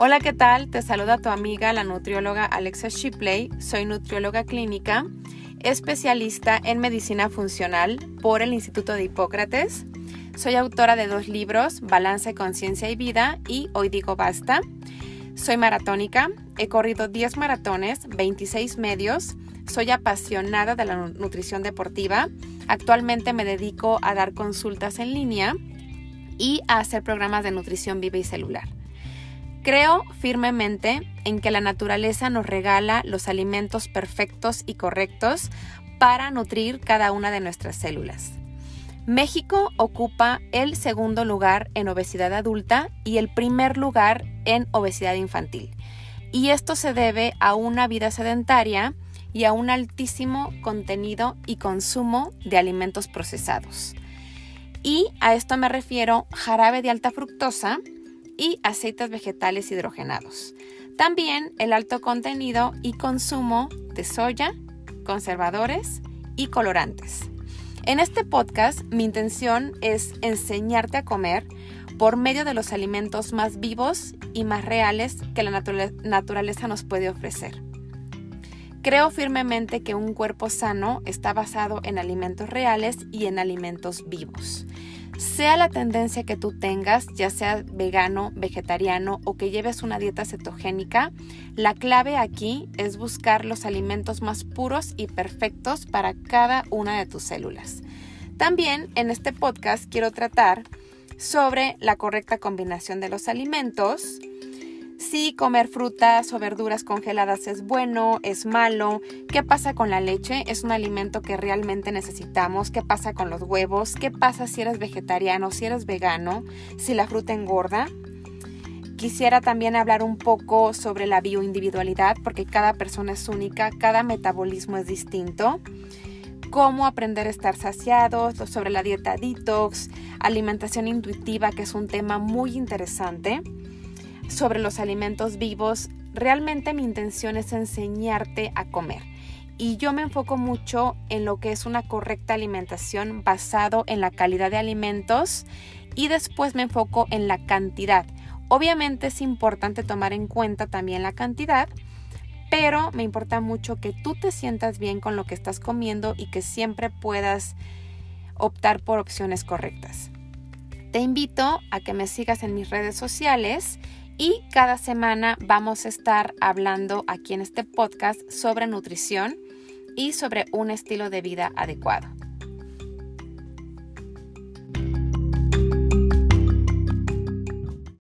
Hola, ¿qué tal? Te saluda tu amiga, la nutrióloga Alexa Shipley. Soy nutrióloga clínica, especialista en medicina funcional por el Instituto de Hipócrates. Soy autora de dos libros, Balance, Conciencia y Vida y Hoy Digo Basta. Soy maratónica, he corrido 10 maratones, 26 medios, soy apasionada de la nutrición deportiva. Actualmente me dedico a dar consultas en línea y a hacer programas de nutrición viva y celular. Creo firmemente en que la naturaleza nos regala los alimentos perfectos y correctos para nutrir cada una de nuestras células. México ocupa el segundo lugar en obesidad adulta y el primer lugar en obesidad infantil. Y esto se debe a una vida sedentaria y a un altísimo contenido y consumo de alimentos procesados. Y a esto me refiero jarabe de alta fructosa, y aceites vegetales hidrogenados. También el alto contenido y consumo de soya, conservadores y colorantes. En este podcast mi intención es enseñarte a comer por medio de los alimentos más vivos y más reales que la naturaleza nos puede ofrecer. Creo firmemente que un cuerpo sano está basado en alimentos reales y en alimentos vivos. Sea la tendencia que tú tengas, ya sea vegano, vegetariano o que lleves una dieta cetogénica, la clave aquí es buscar los alimentos más puros y perfectos para cada una de tus células. También en este podcast quiero tratar sobre la correcta combinación de los alimentos, si comer frutas o verduras congeladas es bueno, es malo, qué pasa con la leche, es un alimento que realmente necesitamos, qué pasa con los huevos, qué pasa si eres vegetariano, si eres vegano, si la fruta engorda. Quisiera también hablar un poco sobre la bioindividualidad porque cada persona es única, cada metabolismo es distinto. Cómo aprender a estar saciados, sobre la dieta detox, alimentación intuitiva, que es un tema muy interesante sobre los alimentos vivos, realmente mi intención es enseñarte a comer. Y yo me enfoco mucho en lo que es una correcta alimentación basado en la calidad de alimentos y después me enfoco en la cantidad. Obviamente es importante tomar en cuenta también la cantidad, pero me importa mucho que tú te sientas bien con lo que estás comiendo y que siempre puedas optar por opciones correctas. Te invito a que me sigas en mis redes sociales y cada semana vamos a estar hablando aquí en este podcast sobre nutrición y sobre un estilo de vida adecuado.